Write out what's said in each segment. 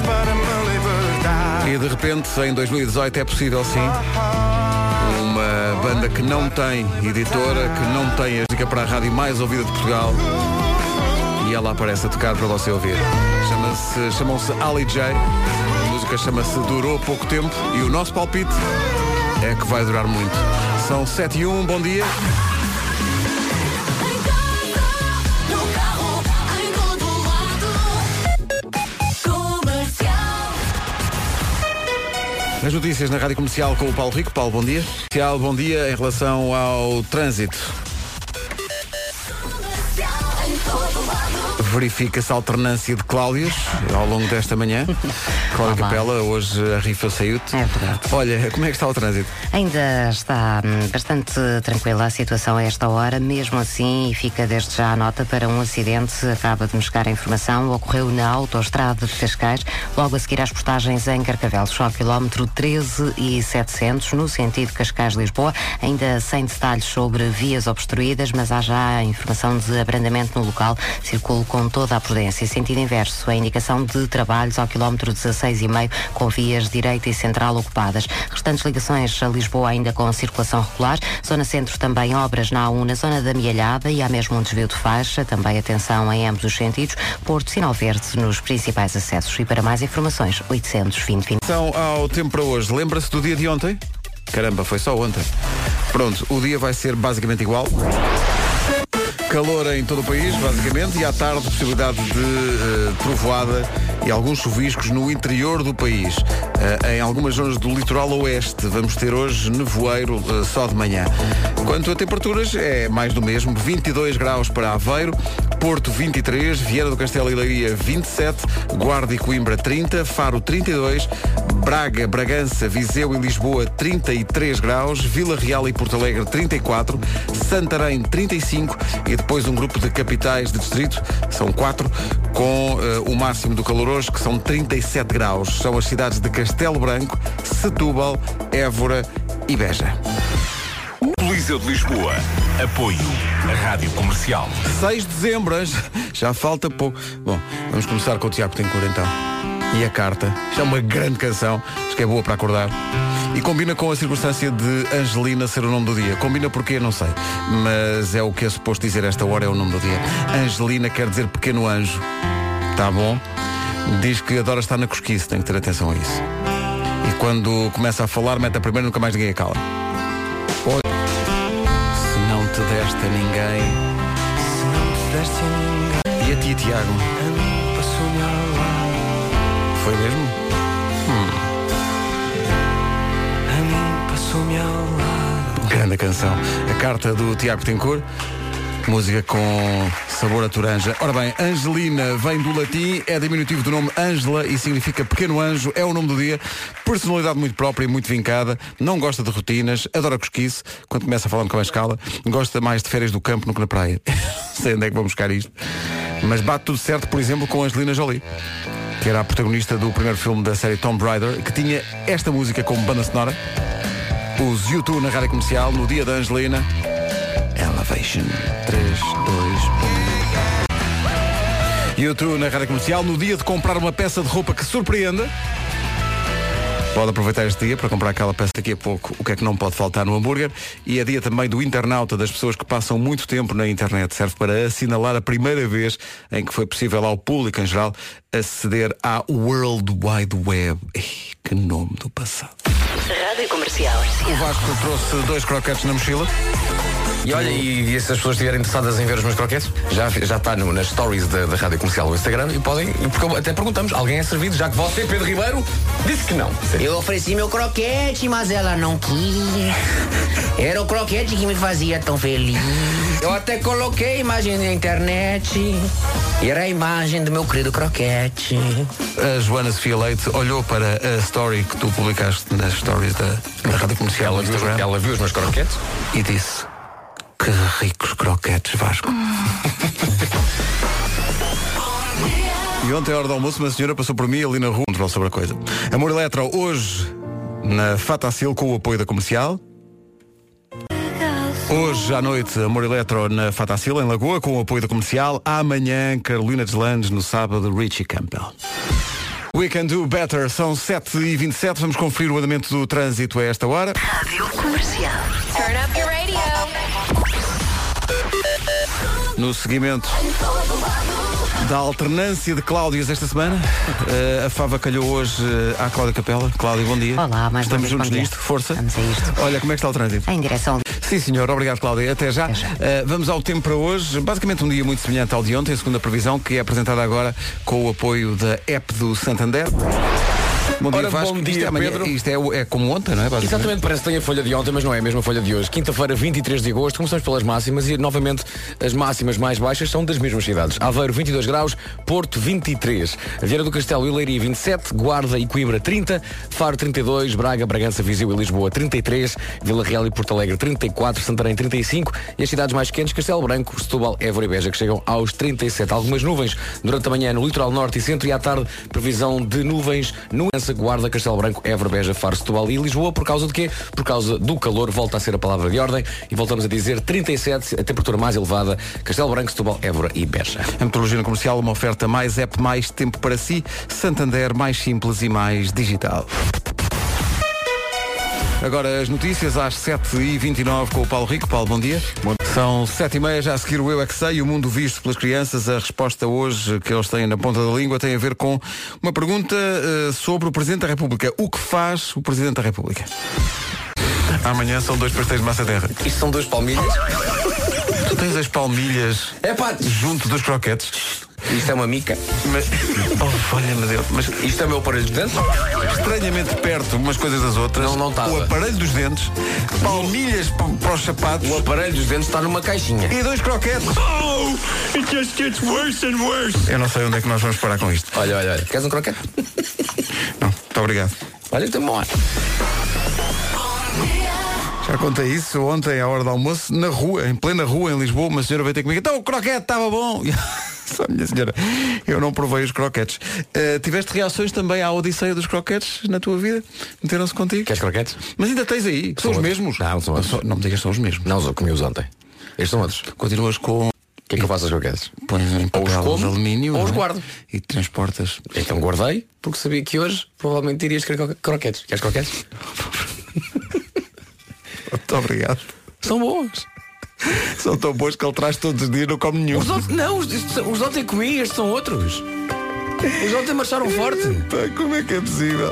para me libertar. E de repente, em 2018, é possível sim. Uma banda que não tem editora, que não tem a dica para a rádio mais ouvida de Portugal. E ela aparece a tocar para você ouvir. Chama-se, chamam-se Ali J. A música chama-se Durou Pouco Tempo e o nosso palpite é que vai durar muito. São 7 e 1, bom dia. As notícias na Rádio Comercial com o Paulo Rico. Paulo, bom dia. Comercial, bom dia em relação ao trânsito. Verifica-se alternância de Cláudias ao longo desta manhã. Cláudia Olá. Capela, hoje a rifa saiu-te. É verdade. Olha, como é que está o trânsito? Ainda está hum, bastante tranquila a situação a esta hora, mesmo assim, e fica desde já a nota para um acidente. Acaba de nos chegar a informação. Ocorreu na autoestrada de Cascais, logo a seguir às portagens em Carcavelos, ao quilómetro 13 e 700, no sentido Cascais-Lisboa. Ainda sem detalhes sobre vias obstruídas, mas há já a informação de abrandamento no local. Circulo com toda a prudência. Sentido inverso, a indicação de trabalhos ao quilómetro 16,5, com vias direita e central ocupadas. Restantes ligações a Lisboa ainda com circulação regular. Zona centro também obras na A1 na zona da Mialhada e há mesmo um desvio de faixa. Também atenção em ambos os sentidos. Porto Sinal Verde nos principais acessos. E para mais informações, 820 20. Então, ao tempo para hoje, lembra-se do dia de ontem? Caramba, foi só ontem. Pronto, o dia vai ser basicamente igual. Calor em todo o país, basicamente, e à tarde possibilidade de eh, trovoada e alguns chuviscos no interior do país. Eh, em algumas zonas do litoral oeste vamos ter hoje nevoeiro eh, só de manhã. Quanto a temperaturas, é mais do mesmo. 22 graus para Aveiro, Porto 23, Vieira do Castelo e Leiria 27, Guarda e Coimbra 30, Faro 32, Braga, Bragança, Viseu e Lisboa 33 graus, Vila Real e Porto Alegre 34, Santarém 35 e depois um grupo de capitais de distrito, são quatro, com eh, o máximo do calor hoje, que são 37 graus. São as cidades de Castelo Branco, Setúbal, Évora e Beja. Coliseu de Lisboa. Apoio. A Rádio Comercial. 6 de dezembro, já falta pouco. Bom, vamos começar com o Tiago Tencourt então. E a carta. Isto é uma grande canção, acho que é boa para acordar. E combina com a circunstância de Angelina ser o nome do dia. Combina porquê, não sei. Mas é o que é suposto dizer esta hora, é o nome do dia. Angelina quer dizer pequeno anjo. Tá bom? Diz que adora estar na cosquice, tem que ter atenção a isso. E quando começa a falar, mete a primeira, nunca mais ninguém a cala. Olha, se não te deste a ninguém. Se não te deste a ninguém, E a ti, Tiago? a mim. Foi mesmo? A mim passou-me ao lado. Grande canção. A carta do Tiago Tencourt. Música com sabor a toranja. Ora bem, Angelina vem do latim, é diminutivo do nome Ângela e significa pequeno anjo, é o nome do dia. Personalidade muito própria e muito vincada, não gosta de rotinas, adora cosquice, quando começa a falar com a escala, gosta mais de férias do campo do que na praia. Sei onde é que vou buscar isto. Mas bate tudo certo, por exemplo, com Angelina Jolie, que era a protagonista do primeiro filme da série Tomb Raider, que tinha esta música como banda sonora. Os YouTube na rádio comercial no dia da Angelina. Elevation 3, 2, 1. YouTube na rádio comercial no dia de comprar uma peça de roupa que surpreenda. Pode aproveitar este dia para comprar aquela peça daqui a pouco, o que é que não pode faltar no hambúrguer. E é dia também do internauta, das pessoas que passam muito tempo na internet. Serve para assinalar a primeira vez em que foi possível ao público em geral aceder à World Wide Web. Ei, que nome do passado. Rádio Comercial. O Vasco trouxe dois croquetes na mochila. E olha, e, e se as pessoas estiverem interessadas em ver os meus croquetes, já, já está no- nas stories da, da Rádio Comercial no Instagram e podem, porque até perguntamos, alguém é servido, já que você, Pedro Ribeiro, disse que não. Eu ofereci meu croquete, mas ela não quis. Era o croquete que me fazia tão feliz. Eu até coloquei a imagem na internet. E era a imagem do meu querido croquete. A Joana Sofia Leite olhou para a story que tu publicaste nas stories da, da Rádio Comercial Ela no viu, Instagram ela viu os meus croquetes. e disse que ricos croquetes, Vasco. e ontem, à hora do almoço, uma senhora passou por mim ali na rua, controle sobre a coisa. Amor Eletro, hoje, na Fatacil, com o apoio da comercial. Hoje à noite, Amor Eletro na Fatacil, em Lagoa, com o apoio da comercial. Amanhã, Carolina Deslandes, no sábado, Richie Campbell. We can do better. São 7h27. Vamos conferir o andamento do trânsito a esta hora. Rádio Comercial. Turn up your radio. No seguimento da alternância de Cláudias esta semana, eh, a Fava calhou hoje eh, à Cláudia Capela. Cláudia, bom dia. Olá, mais Estamos juntos nisto. Força. Vamos a isto. Olha, como é que está o trânsito? Em direção Sim, senhor. Obrigado, Cláudia. Até já. Até já. Uh, vamos ao tempo para hoje. Basicamente um dia muito semelhante ao de ontem, a previsão, que é apresentada agora com o apoio da app do Santander. Bom dia, Ora, Vasco. bom isto dia, é, amanhã- Pedro. Isto é, é como ontem, não é? Basicamente. Exatamente, parece que tem a folha de ontem, mas não é a mesma folha de hoje. Quinta-feira, 23 de agosto, começamos pelas máximas e novamente as máximas mais baixas são das mesmas cidades. Aveiro, 22 graus, Porto, 23. Vieira do Castelo e Leiria, 27. Guarda e Coimbra, 30. Faro, 32. Braga, Bragança, Viseu e Lisboa, 33. Vila Real e Porto Alegre, 34. Santarém, 35. E as cidades mais quentes, Castelo Branco, Setúbal, Évora e Beja, que chegam aos 37. Algumas nuvens durante a manhã no litoral norte e centro e à tarde, previsão de nuvens no Ança, Guarda, Castelo Branco, Évora, Beja, Faro, Setúbal e Lisboa. Por causa de quê? Por causa do calor, volta a ser a palavra de ordem e voltamos a dizer 37, a temperatura mais elevada, Castelo Branco, Setúbal, Évora e Beja. A metodologia no comercial, uma oferta mais app, mais tempo para si. Santander, mais simples e mais digital. Agora as notícias às 7h29 com o Paulo Rico. Paulo, bom dia. São 7h30, já a seguir o Eu é que sei, o mundo visto pelas crianças. A resposta hoje que eles têm na ponta da língua tem a ver com uma pergunta eh, sobre o Presidente da República. O que faz o Presidente da República? Amanhã são dois pastéis de massa terra. Isto são dois palmilhas. Tu tens as palmilhas É pá, junto dos croquetes. isto é uma mica. Mas, oh, olha, meu Deus, mas Isto é o meu aparelho de dentro. estranhamente perto umas coisas das outras. Não, não estava. O aparelho dos dentes, palmilhas para os sapatos O aparelho dos dentes está numa caixinha. e dois croquetes. Oh, it just gets worse and worse. Eu não sei onde é que nós vamos parar com isto. Olha, olha, olha. Queres um croquete? Não, muito obrigado. Olha, tem bom ar. Já contei isso ontem à hora do almoço, na rua, em plena rua, em Lisboa, uma senhora veio ter comigo, então o croquete estava bom. Só, minha senhora, eu não provei os croquetes. Eh, tiveste reações também à odisseia dos croquetes na tua vida? Meteram-se contigo? Queres croquetes? Mas ainda tens aí, são, os outros. mesmos. Não, são outros. Só- não me digas são os mesmos. Não, eu comi-os ontem. Estes são outros. O Continuas com. que é que eu faço aos croquetes? Pões em os papel como, de alumínio ou os não é? guardo. e transportas. Então guardei, porque sabia que hoje provavelmente irias querer cro- croquetes. Queres croquetes? Muito obrigado. São bons. São tão bons que ele traz todos os dias e não come nenhum. Os outros, não, os, os ontem comi, estes são outros. Os ontem marcharam forte. Como é que é possível?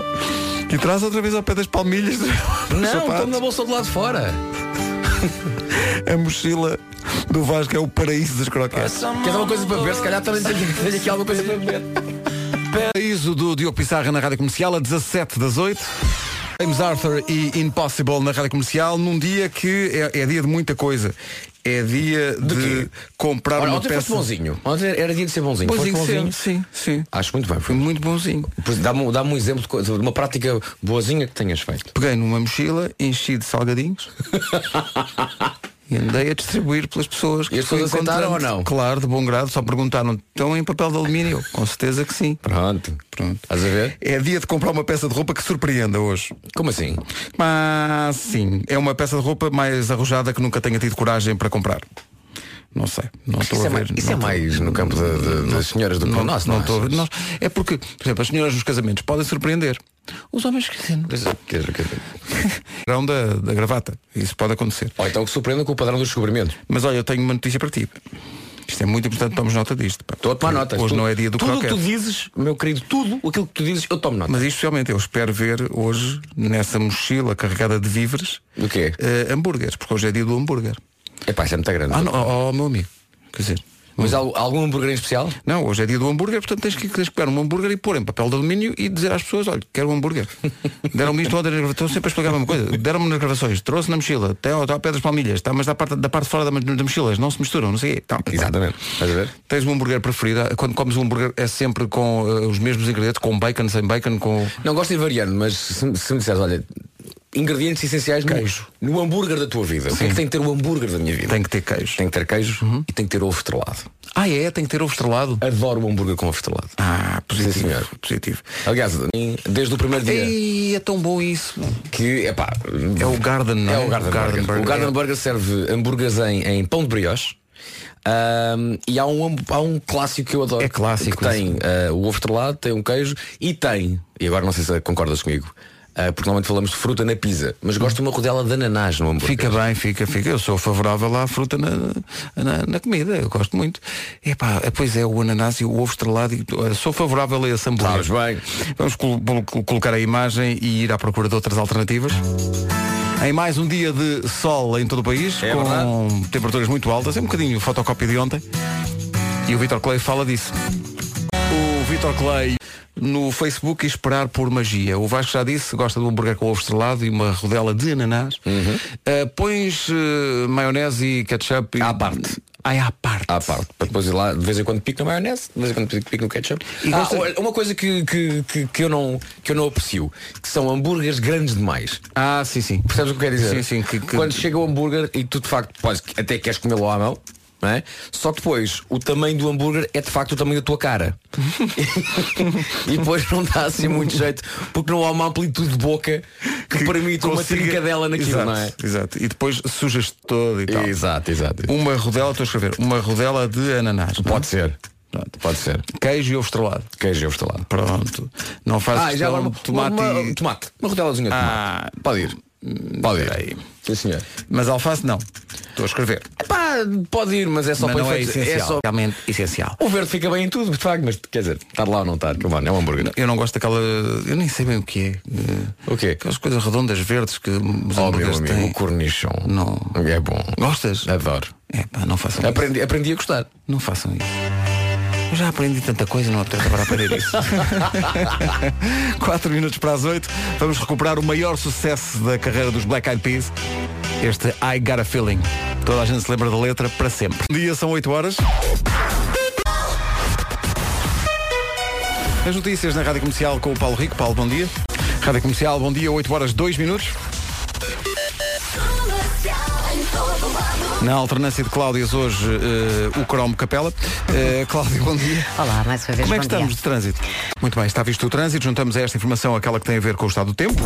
E traz outra vez ao pé das palmilhas. Não, estão na bolsa do lado de fora. A mochila do Vasco é o paraíso dos croquetes. Queres uma coisa para beber? Se calhar também tenho, tenho aqui alguma coisa para beber. Paraíso do Diogo Pissarra na Rádio Comercial a 17 das 8. James Arthur e Impossible na Rádio Comercial num dia que é, é dia de muita coisa. É dia de, quê? comprar Ora, uma ontem peça. foste bonzinho. Ontem era dia de ser bonzinho. Bonzinho, Foste bonzinho. sim, sim. Acho muito bem. Foi muito bonzinho. Dá-me dá um exemplo de, coisa- de uma prática boazinha que tenhas feito. Peguei numa mochila, enchi de salgadinhos e andei a distribuir pelas pessoas que E as pessoas aceitaram ou não? Claro, de bom grado, só perguntaram, estão em papel de alumínio? Com certeza que sim. Pronto. Pronto. Estás a ver? É dia de comprar uma peça de roupa que surpreenda hoje. Como assim? Mas sim, é uma peça de roupa mais arrojada que nunca tenha tido coragem para comprar. Não sei, não estou Isso, a é, ver. mais, isso é estou- mais no campo de- de- das senhoras do que não, no nosso. não estou a ver. é porque, por exemplo, as senhoras nos casamentos podem surpreender. Os homens dizer, quer dizer. grão da, da gravata. Isso pode acontecer. Ou então que surpreendam com o padrão dos descobrimentos. Mas olha, eu tenho uma notícia para ti. Isto é muito importante, tomamos nota disto. pá. Estou a tomar notas. Hoje Tu- não é dia do Tudo o que tu dizes, meu querido, tudo aquilo que tu dizes, eu tomo nota. Mas isto realmente eu espero ver hoje, nessa mochila carregada de víveres, O quê? eh, hambúrgueres, porque hoje é dia do hambúrguer. Epá, isso é muito grande. Ah, não, ó, meu amigo. Quer dizer, Mas há algum hambúrguer em especial? não, hoje é dia do hambúrguer, portanto tens que, tens que pegar um hambúrguer e pôr em papel de alumínio e dizer às pessoas, olha, quero um hambúrguer. Deram-me isto ontem estão sempre a explicar a mesma coisa. Deram-me nas gravações, trouxe na mochila, até ao, pé das palmilhas, está, mas da parte, da parte de fora da, da mochila, não se misturam, não sei o quê. Tá, Exatamente. Estás a ver? Tens um hambúrguer preferido? Quando comes um hambúrguer é sempre com eh, os mesmos ingredientes, com bacon, sem bacon, com. Não gosto de ir variando, mas se, se me disseres, olha, ingredientes essenciais no, Queijo. no hambúrguer da tua vida. O que é que tem que ter o hambúrguer da minha vida? Tem que ter queijo. Tem que ter queijo e tem que ter ovo estrelado. Ah, é? Tem que ter ovo estrelado. Adoro o hambúrguer com ovo estrelado. Ah, positivo. Sim, senhor. positivo. Aliás, desde o primeiro dia Ei, é tão bom isso. que, epá, É o Garden, não É é? o Garden, Burger. O Garden Burger serve hambúrgueres em, em pão de brioche, Ahm, e há um, há um clássico que eu adoro. É clássico, Que tem ah, o ovo estrelado, tem um queijo e tem, e agora não sei se concordas comigo, ah, porque normalmente falamos de fruta na pizza, mas gosto de uma rodela de ananás no hambúrguer. Fica bem, fica, fica. Eu sou favorável à fruta na, na, na comida, eu gosto muito. Epá, pois é, o ananás e o ovo estrelado. e- eu Sou favorável a esse hambúrguer. Bem. Vamos col- col- colocar a imagem e ir à procura de outras alternativas. Em mais um dia de sol em todo o país, É com verdade. temperaturas muito altas, é um bocadinho fotocópia de ontem. E o Vitor Clay fala disso. O Vitor Clay no Facebook e esperar por magia. O Vasco já disse, gosta de um hambúrguer com ovo estrelado e uma rodela de ananás. Uhum. Uh, pões uh, maionese e ketchup e... À parte. Ai, à parte. À parte, para depois ir lá de vez em quando pico na maionese, de vez em quando pico no ketchup. E Ah, gosta- uma coisa que, que, que, que eu não, que eu não aprecio, que são hambúrgueres grandes demais. Ah, sim, sim. Percebes o que quero dizer? Sim, sim. Que, que- Quando chega o hambúrguer e tu de facto podes, até queres comê-lo à mão, não é? Só que depois o tamanho do hambúrguer é de facto o tamanho da tua cara. e depois não dá assim muito jeito, porque não há uma amplitude de boca que, permite uma consiga- trincadela naquilo, exato, não é? Exato. E depois sujas todo e tal. Exato, exato. Uma rodela, estou a escrever, uma rodela de ananás. não é? Pode ser. Pronto. Pode ser. Queijo e ovo estrelado. Queijo e ovo estrelado. Pronto. Não faz Ah, já agora tomate uma, e... tomate. Uma rodelazinha de tomate. Ah. Pode ir. Pode ir. aí. Sim, senhor. Mas alface não. Estou a escrever. Epá, pode ir, mas é só Mas para não é efeitos- essencial. só- Realmente essencial. O verde fica bem em tudo, de facto, mas quer dizer, estar lá ou não estar, come on, é um hambúrguer. Eu não gosto daquela. Eu nem sei bem o que é. O quê? Aquelas coisas redondas verdes que os Oh, meu hambúrgueres amigo, têm. o cornichon. Não. É bom. Gostas? Adoro. É pá, não façam isso. Aprendi, aprendi a gostar. Não façam isso. Eu já aprendi tanta coisa, não apetece agora aprender isso. 4 minutos para as 8. Vamos recuperar o maior sucesso da carreira dos Black Eyed Peas. Este I Got a Feeling. Toda a gente se lembra da letra para sempre. Dia são 8 horas. As notícias na Rádio Comercial com o Paulo Rico. Paulo, bom dia. Rádio Comercial, bom dia, 8 horas 2 minutos. Na alternância de Cláudias hoje, eh, o Cromo Capela. Eh, Cláudio, bom dia. Olá, mais uma vez. Como é que bom dia. estamos de trânsito? Muito bem, está visto o trânsito. Juntamos a esta informação aquela que tem a ver com o estado do tempo.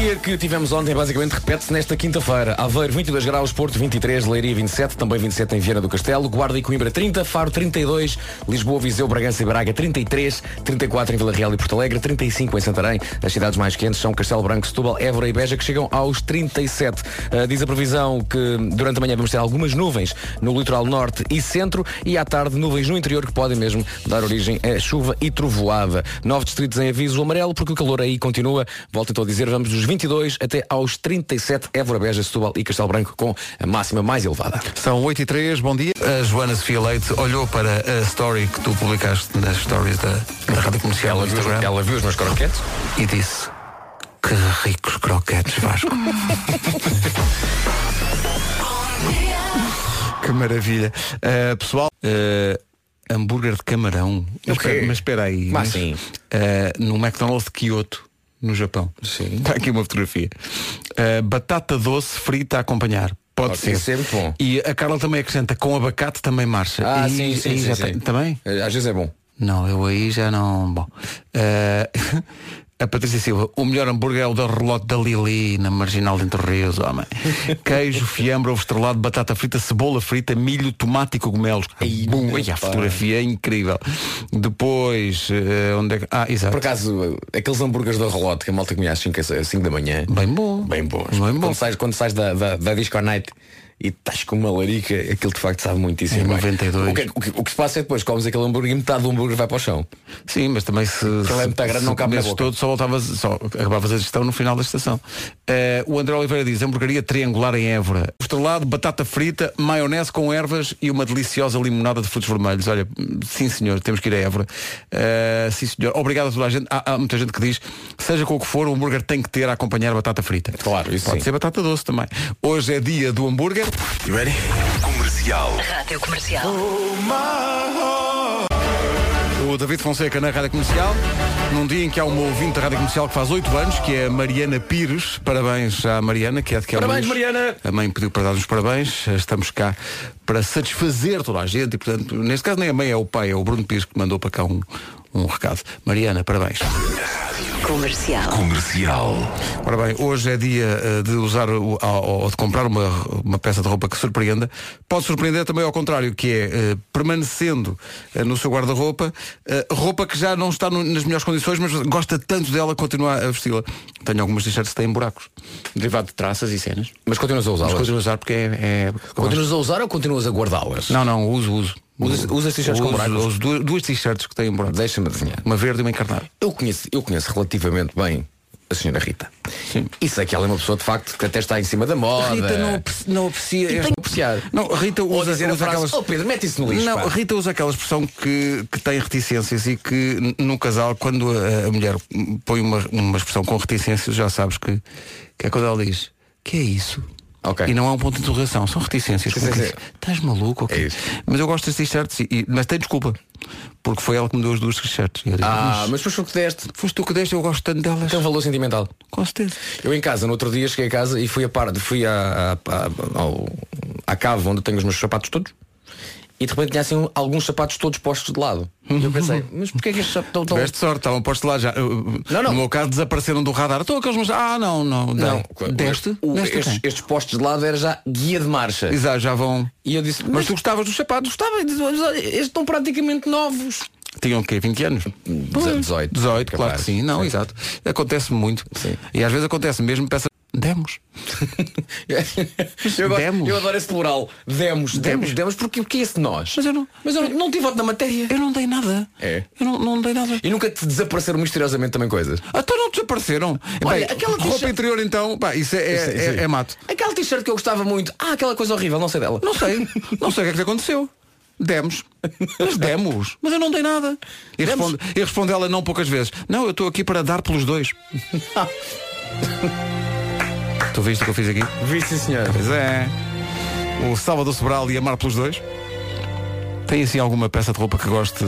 Dia que tivemos ontem basicamente repete-se nesta quinta-feira. Aveiro 22 graus, Porto 23, Leiria 27, também 27 em Viana do Castelo, Guarda e Coimbra 30, Faro 32, Lisboa, Viseu, Bragança e Braga 33, 34 em Vila Real e Porto Alegre, 35 em Santarém. As cidades mais quentes são Castelo Branco, Setúbal, Évora e Beja que chegam aos 37. Ah, diz a previsão que durante a manhã vamos ter algumas nuvens no litoral norte e centro e à tarde nuvens no interior que podem mesmo dar origem a chuva e trovoada. Nove distritos em aviso amarelo porque o calor aí continua. Volto então a dizer, vamos dos 22 até aos 37 Évora, Beja, Setúbal e Castelo Branco com a máxima mais elevada. São 8 e 3 bom dia. A Joana Sofia Leite olhou para a story que tu publicaste nas stories da, da Rádio Comercial no Ela viu, Instagram ela viu os meus croquetes? e disse que ricos croquetes, Vasco. que maravilha. Uh, pessoal, uh, hambúrguer de camarão. Mas espera, mas espera aí. Mas sim. uh, no McDonald's de Kyoto, no Japão. Sim. Está aqui uma fotografia. Uh, batata doce frita a acompanhar. Pode Ok, ser. muito bom. E a Carla também acrescenta, com abacate também marcha. Ah, E sim, sim, sim, sim. também? Às vezes é bom. Não, eu aí já não. Bom. Eh, a Patrícia Silva, o melhor hambúrguer é o da relote da Lili, na marginal de Entre Rios, homem. Queijo, fiambre, ovo estrelado, batata frita, cebola frita, milho, tomate e cogumelos. Ai, Bum, ai, a fotografia é incrível. Depois, eh, onde é que. Ah, exato. Por acaso, aqueles hambúrgueres da Relote que a malta comia às 5, às 5 da manhã. Bem bom. Bem bons. Bem bom. Quando sais, quando sais da, da, da Disco Night e estás com uma larica, aquilo de facto sabe muitíssimo Em bem. 92. O que, o, que, o que se passa é depois comes aquele hambúrguer e metade do hambúrguer vai para o chão. Sim, mas também se, Aquilo é muito grande, não cabe na boca. todo, só voltavas, só acabavas a gestão no final da estação. Eh, o André Oliveira diz, hamburgueria triangular em Évora. Estrelado, batata frita, maionese com ervas e uma deliciosa limonada de frutos vermelhos. Olha, sim senhor, temos que ir a Évora. Eh, sim senhor. Obrigado a toda a gente. Há, há muita gente que diz, seja com o que for, o hambúrguer tem que ter a acompanhar batata frita. Claro, isso Pode sim. ser batata doce também. Hoje é dia do hambúrguer. You ready? Comercial. Rádio Comercial. O David Fonseca na Rádio Comercial, num dia em que há uma ouvinte da Rádio Comercial que faz 8 anos, que é a Mariana Pires. Parabéns à Mariana, que é de que Parabéns, Mariana! A mãe pediu para dar os parabéns. Estamos cá para satisfazer toda a gente e, portanto, neste caso nem a mãe é o pai, é o Bruno Pires que mandou para cá um, um recado. Mariana, parabéns. Comercial. Comercial. Ora bem, hoje é dia eh, de usar o- ou de comprar uma, uma peça de roupa que surpreenda. Pode surpreender também ao contrário, que é eh, permanecendo eh, no seu guarda-roupa, roupa que já não está nas melhores condições, mas gosta tanto dela continua a vesti-la. Tenho algumas t-shirts que têm buracos, derivado de traças e cenas. Mas continuas a usá-las? continuo a usar porque é. é Continuas a usar ou continuas a guardá-las? Não, não, uso, uso. Usas- usas t-shirts com buracos? Uso duas, duas t-shirts que têm buracos. Deixa-me adivinhar. Uma verde e uma encarnada. Eu conheço, eu conheço relativamente bem a senhora Rita. Sim. E sei que ela é uma pessoa de facto que até está em cima da moda. Rita não, apreci- não aprecia. Tem este- apreciar. Não, Rita Ou usa, dizer usa frase, aquelas. "Oh, Pedro, mete isso no lixo, Não, pá." Rita usa aquela expressão que, que tem reticências e que no casal, quando a, a mulher põe uma, uma expressão com reticências, já sabes que, que é quando ela diz que é isso? Ok. E não há um ponto de interrogação, são reticências. Sim, sim, Estás maluco? ok? É isso. Mas eu gosto das t-shirts, e- mas tem desculpa. Porque foi ela que me deu as duas t-shirts. Ah, mas foi o que deste. foste tu que deste, eu gosto tanto delas. Tem um valor sentimental. Com certeza. Eu em casa, no outro dia, cheguei a casa e fui a par, fui à, à, à, ao- à cave onde tenho os meus sapatos todos e de repente tinha assim alguns sapatos todos postos de lado. E eu pensei, mas porquê é que estes sapatos estão tão... Tiveste sorte, estavam postos lá já. Não, não. No meu caso desapareceram do radar. Estão aqueles mas Ah, não, não. Não. Deste? o- Deste estes, estes postos de lado era já guia de marcha. Exato, já vão. E eu disse, Mas tu gostavas dos sapatos? Gostava, mas estes estão praticamente novos. Tinham o quê? 20 anos? 18. 18, claro que sim. Não, exato. Acontece muito. Sim. E às vezes acontece mesmo, peça. Demos. eu, gosto- Demos. eu adoro esse plural. Demos, demos, demos, porque o que é esse nós? Mas eu não. Mas eu não, não tive voto na matéria. Eu não dei nada. É. Eu não, não dei nada. E nunca te desapareceram misteriosamente também coisas. Então não desapareceram. Olha, Bem, aquela roupa interior então, pá, isso é, é, Sim, sim. é- é mato. Aquela t-shirt que eu gostava muito. Ah, aquela coisa horrível, não sei dela. Não sei. Não sei o que é que aconteceu. Demos. Mas demos. Mas eu não dei nada. E responde, e responde ela não poucas vezes. Não, eu estou aqui para dar pelos dois. tu viste o que eu fiz aqui? Vi sim, senhor. Pois é. O Salvador Sobral e Amar pelos dois. Tem assim alguma peça de roupa que goste.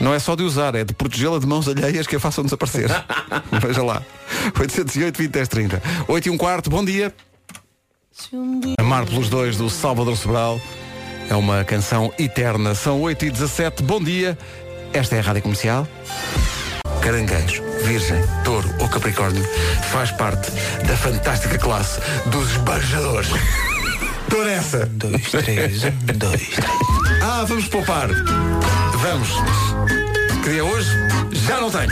Não é só de usar, é de protegê-la de mãos alheias que a façam desaparecer. Veja lá. 808 20 10 30. 8 e um quarto, bom dia. Amar pelos dois do Salvador Sobral. É uma canção eterna. São 8 e 17 bom dia. Esta é a Rádio Comercial. Caranguejo, Virgem, Touro ou Capricórnio faz parte da fantástica classe dos esbanjadores. Estou nessa. Dois, três, um, dois. Ah, vamos poupar. Vamos. Queria hoje? Já não tenho.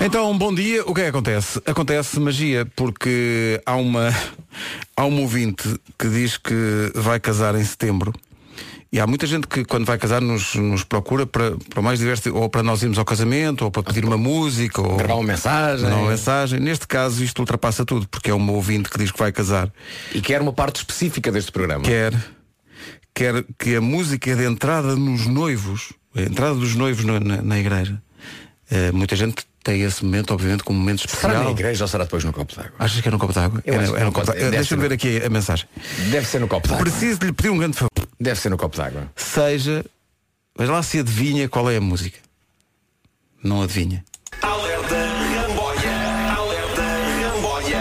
Então, bom dia. O que é que acontece? Acontece magia porque há uma há um ouvinte que diz que vai casar em setembro. E há muita gente que quando vai casar nos, nos procura para, para o mais diverso, ou para nós irmos ao casamento, ou para pedir uma música, ou Gravar uma mensagem. uma mensagem. Neste caso isto ultrapassa tudo, porque é um ouvinte que diz que vai casar. E quer uma parte específica deste programa. Quer, quer que a música de entrada nos noivos, a entrada dos noivos na, na- na igreja, eh, muita gente tem esse momento, obviamente, como um momento Será especial. na igreja ou será depois no copo d'água? Achas que é no copo d'água? Acho que era no copo d'água. Deixa-me ver aqui a mensagem. Deve ser no copo d'água. Preciso de lhe pedir um grande favor. Deve ser no copo d'água. Seja, veja lá se adivinha qual é a música. Não adivinha. Alerta Ramboia. Alerta Ramboia.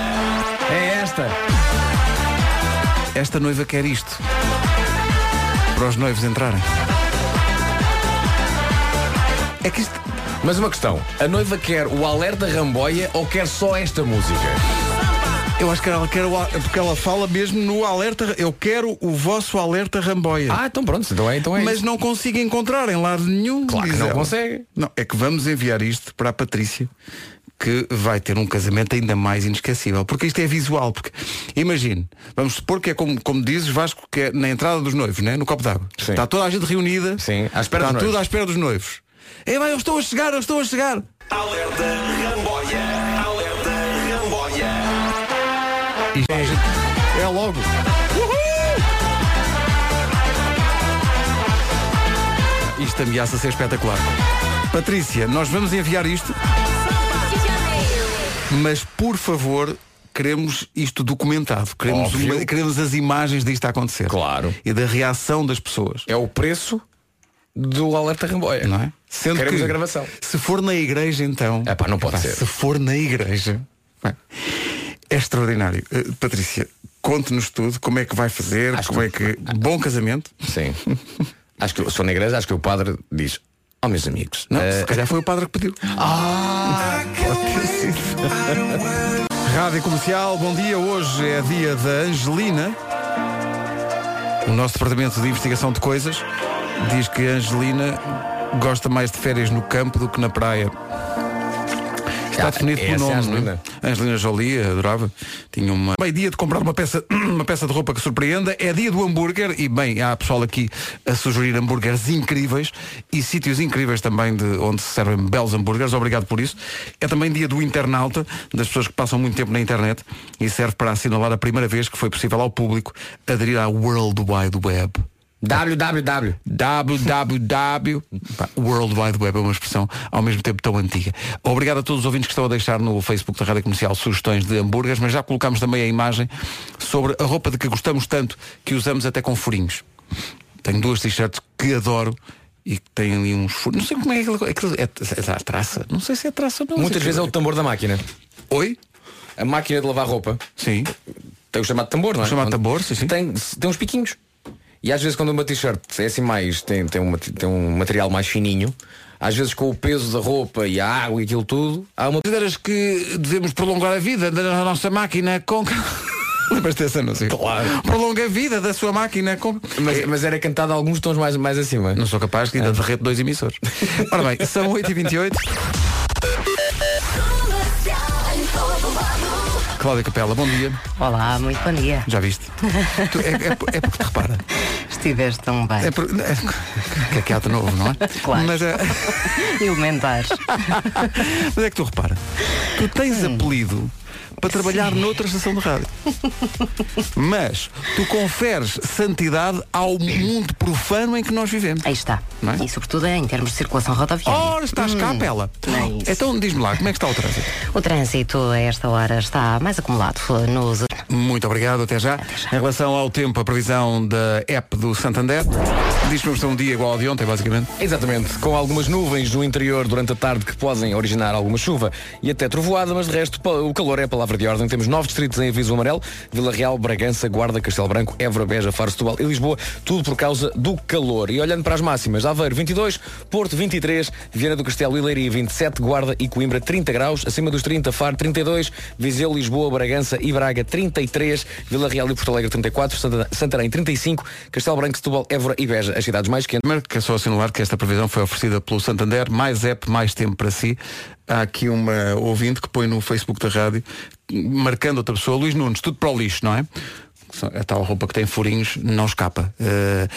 É esta. Esta noiva quer isto. Para os noivos entrarem. É que isto. Mas uma questão. A noiva quer o alerta Ramboia ou quer só esta música? Eu acho que ela quer o porque ela fala mesmo no alerta. Eu quero o vosso alerta ramboia. Ah, então pronto. Então é, então é mas isso. não consigo encontrar em lado nenhum. Claro que não ela. consegue. Não, é que vamos enviar isto para a Patrícia, que vai ter um casamento ainda mais inesquecível. Porque isto é visual. Porque, imagine, vamos supor que é como, como dizes, Vasco, que é na entrada dos noivos, né? no copo d'água. Está toda a gente reunida. Sim, à espera Está tudo noivos. à espera dos noivos. É, vai, eu estou a chegar, eu estou a chegar. Alerta Ramboia. Alerta Ramboia. Isto é, é logo. Uhul! Isto ameaça ser espetacular. Patrícia, nós vamos enviar isto, mas por favor, queremos isto documentado. Queremos, uma- queremos as imagens disto a acontecer. Claro. E da reação das pessoas. É o preço do alerta Ramboia. Não é? Sendo Queremos que, a gravação. Se for na igreja, então. Epá, não pode Epá, ser. Se for na igreja. é extraordinário. Eh, Patrícia, conte-nos tudo, como é que vai fazer, Acho como que- é que. Bom casamento. Sim. acho que se for na igreja, acho que o padre diz Oh, meus amigos. Não, eh, se calhar foi o padre que pediu. Ah. Rádio Comercial, bom dia. Hoje é dia da Angelina. O nosso departamento de investigação de coisas diz que a Angelina gosta mais de férias no campo do que na praia. Está definido pelo é nome. não Angelina. é? Angelina Jolie, adorava. Tinha uma. Bem, dia de comprar uma peça, uma peça de roupa que surpreenda. É dia do hambúrguer. E bem, há pessoal aqui a sugerir hambúrgueres incríveis e sítios incríveis também de onde se servem belos hambúrgueres. Obrigado por isso. É também dia do internauta, das pessoas que passam muito tempo na internet e serve para assinalar a primeira vez que foi possível ao público aderir à World Wide Web. Www. www. World Wide Web é uma expressão ao mesmo tempo tão antiga. Obrigado a todos os ouvintes que estão a deixar no Facebook da Rádio Comercial sugestões de hambúrgueres, mas já colocámos também a imagem sobre a roupa de que gostamos tanto que usamos até com furinhos. Tenho duas t-shirts que adoro e que têm ali uns furinhos. Não sei como é aquilo. aquilo é, é, a traça? Não sei se é traça ou não. Muitas vezes é o tambor da máquina. Oi? A máquina de lavar roupa Sim. tem o chamado tambor, não é? O chamado tambor, sim, sim. Tem, tem uns piquinhos. E às vezes quando uma t-shirt é assim mais, tem, tem, um, mate- tem um material mais fininho, às vezes com o peso da roupa e a água e aquilo tudo, há uma. Consideras que devemos prolongar a vida da nossa máquina com. Lembras-te desse anúncio? Claro. Prolonga a vida da sua máquina com. Mas, mas era cantado alguns tons mais, mais acima. Não sou capaz de ainda derreter dois emissores. Ora bem, são 8h28. Cláudia Capela, bom dia. Olá, muito bom dia. Já viste? Tu- é, é, é porque te repara. Estiveste tão bem. É por- é, que é que há de novo, não é? Claro. Mas é, Elementares. mas é que tu repara. Tu tens apelido para trabalhar noutra estação de rádio. Mas tu conferes santidade ao mundo profano em que nós vivemos. Aí está. Não é? E sobretudo em termos de circulação rodoviária. Ora, estás cá, Pela. é. Então diz-me lá, como é que está o trânsito? O trânsito a esta hora está mais acumulado nos. Muito obrigado, até já. Em relação ao tempo, a previsão da app do Santander diz que vamos ter um dia igual ao de ontem, basicamente. Exatamente, com algumas nuvens no interior durante a tarde que podem originar alguma chuva e até trovoada, mas de resto o calor é a palavra de ordem. Temos nove distritos em aviso amarelo, Vila Real, Bragança, Guarda, Castelo Branco, Évora, Beja, Faro, Setúbal e Lisboa, tudo por causa do calor. E olhando para as máximas, Aveiro 22, Porto 23, Viana do Castelo e Leiria 27, Guarda e Coimbra 30 graus, acima dos 30, Faro 32, Viseu, Lisboa, Bragança e Braga 33, Vila Real e Porto Alegre 34, Santa- Santarém 35, Castelo Branco, Setúbal, Évora e Beja, as cidades mais quentes. Primeiro, quero só assinalar que esta previsão foi oferecida pelo Santander, mais app, mais tempo para si. Há aqui uma ouvinte que põe no Facebook da rádio, marcando outra pessoa, Luís Nunes, tudo para o lixo, não é? A tal roupa que tem furinhos não escapa. Eh,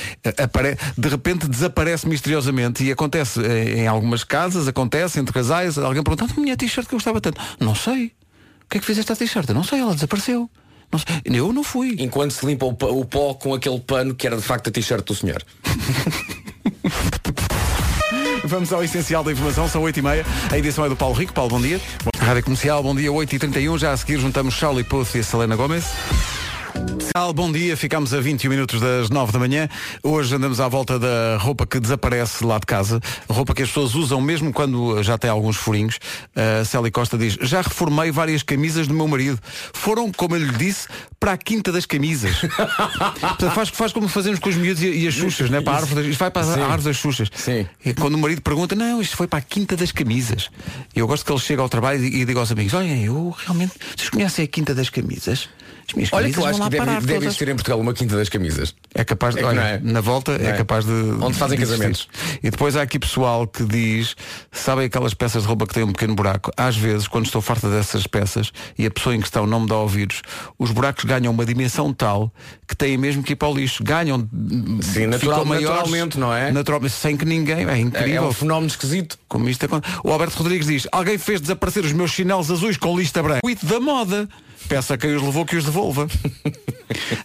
apare- De repente desaparece misteriosamente e acontece eh, em algumas casas, acontece entre casais, alguém pergunta, "Ah, minha t-shirt que eu gostava tanto. Não sei. O que é que fizeste a t-shirt? Não sei, ela desapareceu. Não. Eu não fui. enquanto se limpa o, pa- o pó com aquele pano que era de facto a t-shirt do senhor. Vamos ao essencial da informação, são 8h30. A edição é do Paulo Rico. Paulo, bom dia. Rádio Comercial, bom dia, 8h31. Já a seguir juntamos Charlie Puth e Selena Gomes. Comercial, Bom dia, ficamos a 21 minutos das 9 da manhã. Hoje andamos à volta da roupa que desaparece lá de casa, roupa que as pessoas usam mesmo quando já tem alguns furinhos. A Célia Costa diz: Já reformei várias camisas do meu marido. Foram, como eu lhe disse, para a quinta das camisas. Portanto, faz, faz como fazemos com os miúdos e, e as xuxas, né? para a árvore, isto vai para a árvore das xuxas. Sim. E quando o marido pergunta, não, isto foi para a quinta das camisas. E eu gosto que ele chega ao trabalho e, e diga aos amigos, olhem, eu realmente, vocês conhecem a quinta das camisas? Olha que eu acho que deve, deve todas." existir em Portugal uma quinta das camisas. É capaz de, É olha, é? na volta é? É? capaz de. Onde fazem de casamentos. E depois há aqui pessoal que diz, sabem aquelas peças de roupa que têm um pequeno buraco? Às vezes, quando estou farta dessas peças e a pessoa em questão não me dá ouvidos, os buracos ganham uma dimensão tal que têm mesmo que ir para o lixo. Ganham. Sim, natural- maiores, naturalmente, não é? Naturalmente, sem que ninguém. É É, incrível. é um fenómeno esquisito. Como isto aconte- O Alberto Rodrigues diz, alguém fez desaparecer os meus chinelos azuis com lista branca. Da moda. Peça a quem os levou que os devolva.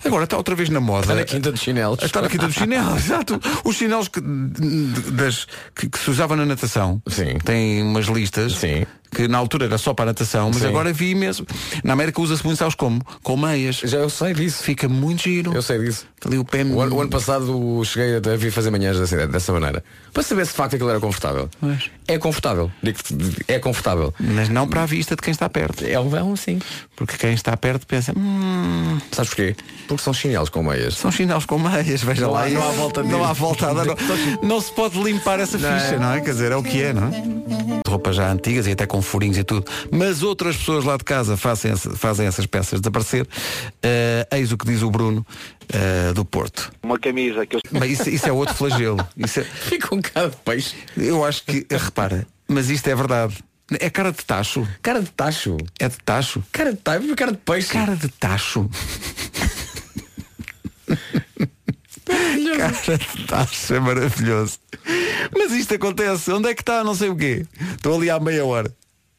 Agora está outra vez na moda. Está na quinta dos chinelos. Está na quinta dos chinelos, exato. Os chinelos que, das, que, que se usava na natação. Sim. Tem umas listas. Sim. Que na altura era só para natação, mas Sim. agora vi mesmo. Na América usa-se muito, sabes como? Com meias. Já eu sei disso. Fica muito giro. Eu sei disso. Ali o pé. O ano, o ano passado cheguei a vir fazer manhãs dessa, dessa maneira. Para saber se de facto aquilo era confortável. Pois. É confortável. É confortável. Mas não para a vista de quem está perto. É um, sim. Porque quem está perto pensa, hum, Sabes porquê? Porque são chinelos com meias. São chinelos com meias, veja Não lá. há- não há volta Não há volta. Não, não se pode limpar essa Não ficha, não é? Quer dizer, é o que é, não é? Roupas já antigas e até com furinhos e tudo. Mas outras pessoas lá de casa fazem, fazem essas peças desaparecer. Eh, eis o que diz o Bruno eh, do Porto. Uma camisa que eu Bem, isso, isso é outro flagelo. Isso é- Fica um cara de peixe. eu acho que, repara, mas isto é verdade. É cara de tacho. Cara de tacho. É de tacho. Cara de tacho. Cara de peixe. Cara de tacho. Cara de tacho é maravilhoso. Mas isto acontece. Onde é que está? Não sei o quê. Estou ali há meia hora.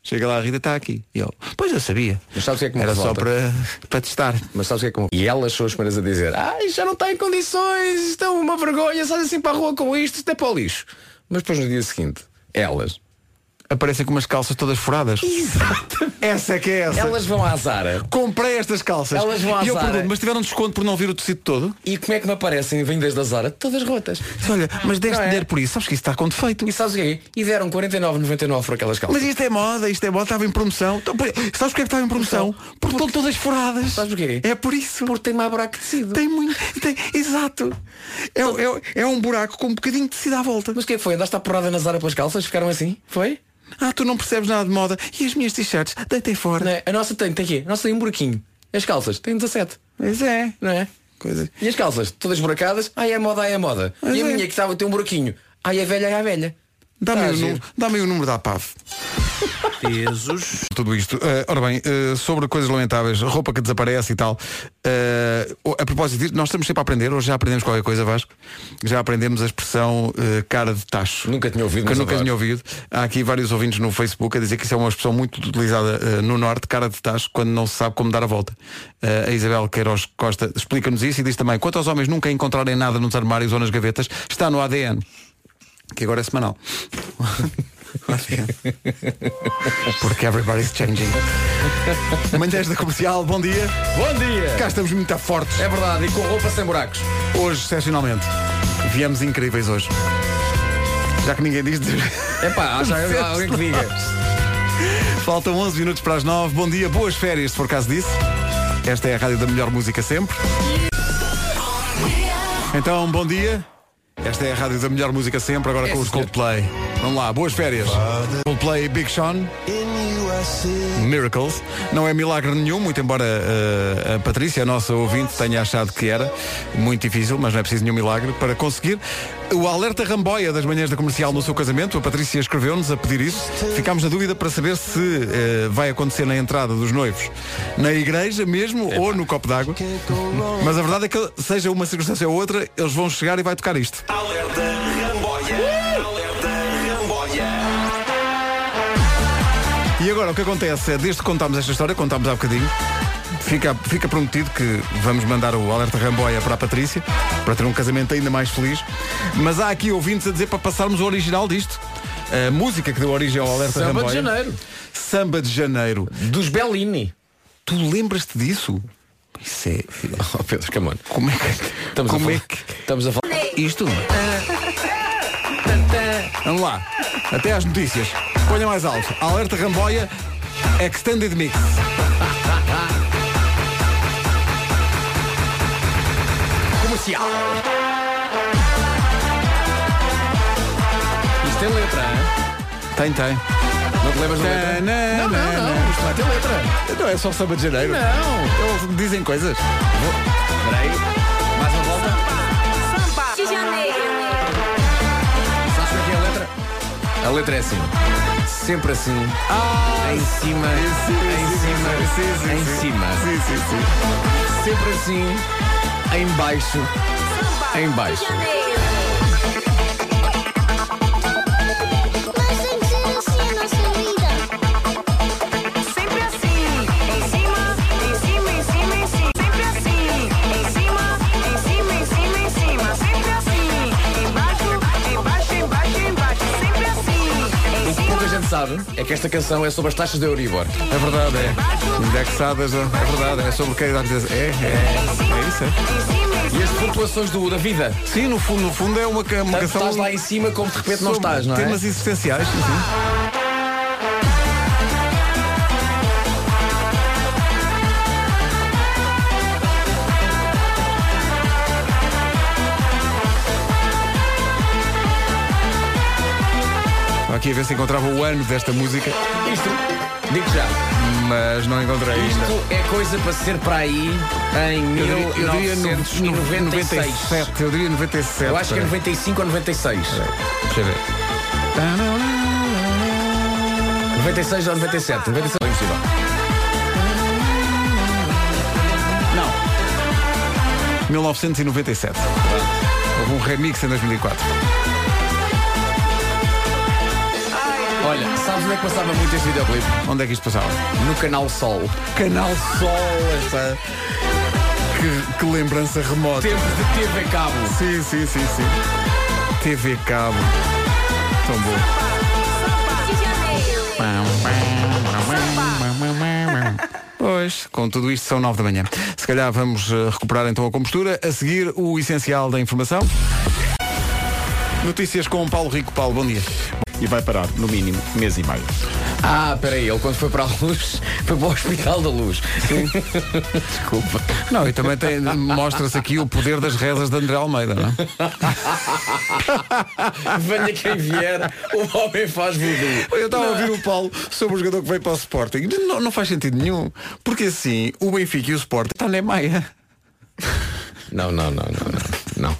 Chega lá a Rita, está aqui. E eu, pois eu sabia. Mas sabes o que é que me Era só para, para testar. Mas sabes o que é como? E elas são as primeiras a dizer Ai, já não está em condições, isto é uma vergonha, sai assim para a rua com isto, isto é para o lixo. Mas depois no dia seguinte, elas, Aparecem com umas calças todas furadas. Essa é que é essa. elas vão à Zara. Comprei estas calças. Elas vão à e eu Zara. pergunto, mas tiveram desconto por não vir o tecido todo? E como é que me aparecem vindas da Zara? Todas rotas. Olha, mas deste é? dinheiro por isso. Sabes que isso está com defeito. E sabes o quê? E deram 49,99 por aquelas calças. Mas isto é moda, isto é moda, estava em promoção. Então, sabes porque é que estava em promoção? Porque estão todas furadas. Sabes porquê? É por isso. Porque tem mais buraco de tecido. Tem muito. Tem, exato. É, é, é um buraco com um bocadinho de tecido à volta. Mas o que é que foi? Andaste à porrada na Zara pelas calças? Ficaram assim? Foi? Ah, tu não percebes nada de moda. E as minhas t-shirts? Deitei fora. Não é? A nossa tem, tem quê? A nossa tem um buraquinho. As calças têm 17. Pois é. Não é? Coisa. E as calças? Todas buracadas? Ai, é moda, ai, é moda. Mas e a é. minha que estava a ter um buraquinho? Ai, é velha, ai, é velha. Dá-me Tá aí o, giro. número- dá-me o número da APAV. pesos. Tudo isto. Eh, ora bem, eh, sobre coisas lamentáveis, roupa que desaparece e tal. eh, a propósito disso, nós estamos sempre a aprender, hoje já aprendemos qualquer coisa, Vasco. Já aprendemos a expressão eh, cara de tacho. Nunca tinha ouvido, Que eu mas nunca adoro. tinha ouvido. Há aqui vários ouvintes no Facebook a dizer que isso é uma expressão muito utilizada eh, no Norte, cara de tacho, quando não se sabe como dar a volta. Eh, a Isabel Queiroz Costa explica-nos isso e diz também, quanto aos homens nunca encontrarem nada nos armários ou nas gavetas, está no ADN. Que agora é semanal. Porque everybody's changing. Manhãs da comercial, bom dia. Bom dia! Cá estamos muito fortes. É verdade, e com roupa sem buracos. Hoje, excepcionalmente. Viemos incríveis hoje. Já que ninguém diz. É pá, já há alguém que diga. Faltam 11 minutos para as 9. Bom dia, boas férias, se for caso disso. Esta é a rádio da melhor música sempre. Então, bom dia. Esta é a rádio da melhor música sempre, agora É, com os. Coldplay. Vamos lá, boas férias. Coldplay Big Sean. Miracles. Não é milagre nenhum, muito embora eh, a Patrícia, a nossa ouvinte, tenha achado que era muito difícil, mas não é preciso nenhum milagre para conseguir. O alerta ramboia das manhãs da comercial no seu casamento, a Patrícia escreveu-nos a pedir isso. Ficámos na dúvida para saber se eh, vai acontecer na entrada dos noivos na igreja mesmo ou no copo d'água. Mas a verdade é que, seja uma circunstância ou outra, eles vão chegar e vai tocar isto. Alerta Ramboia. Alerta Ramboia. E agora o que acontece é, desde que contámos esta história, contámos há bocadinho, fica, fica prometido que vamos mandar o alerta Ramboia para a Patrícia, para ter um casamento ainda mais feliz. Mas há aqui ouvintes a dizer para passarmos o original disto. A música que deu origem ao alerta Samba de Ramboia. Janeiro. Samba de Janeiro. Dos Bellini. Tu lembras-te disso? Isso é. Oh, Pedro Camon. Como é que. Estamos como a é falar. que. Estamos a falar. Isto? Vamos lá. Até às notícias. Ponha mais alto. Alerta Ramboia Extended Mix. Comercial. Isto tem letra, hein? Tem, tem. Não te lembras da letra? Não, não, não. Isto vai ter letra. Não é só samba de janeiro. Não. Eles dizem coisas. Espera aí. Mais uma volta. De janeiro. Sabes como é que é a letra? A letra é assim. Sempre assim. em cima. em cima. em cima. Sim, sim, sim. Sempre assim. Em baixo. Em baixo. Sabe é que esta canção é sobre as taxas de Euribor. É verdade, é. Indexadas, é verdade. É sobre o que é. É, é, é isso, é. E as flutuações do, da vida. Sim, no fundo, no fundo é uma, uma canção. estás lá em cima como de repente não estás, não é? Temas existenciais, sim, aqui a ver se encontrava o ano desta música, Isto, digo já, mas não encontrei ainda. isto é coisa para ser para aí em Eu diria, eu diria no- no- 1996. 97. Eu diria 97. Eu acho que é peraí. 95 ou 96. Deixa eu ver. 96 ou 97. 97 é impossível. Não. 1997. Houve um remix em 2004. Olha, sabes onde é que passava muito este videoclipe? Onde é que isto passava? No canal Sol. Canal Sol, essa. Que, que lembrança remota. Tempo de TV Cabo. Sim, sim, sim, sim. TV Cabo. Tão bom. Pois, com tudo isto são nove da manhã. Se calhar vamos eh, recuperar então a compostura. A seguir, o essencial da informação. Notícias com Paulo Rico. Paulo, bom dia. E vai parar, no mínimo, mês e meio. Ah, peraí, ele quando foi para a luz, foi para o Hospital da Luz. Desculpa. Não, e também tem- mostra-se aqui o poder das rezas de André Almeida, não é? Venha quem vier, o homem faz voodoo. Eu estava a ouvir o Paulo sobre o jogador que veio para o Sporting. Não, não faz sentido nenhum. Porque assim, o Benfica e o Sporting estão na meia. Não, não, não, não, não. Não.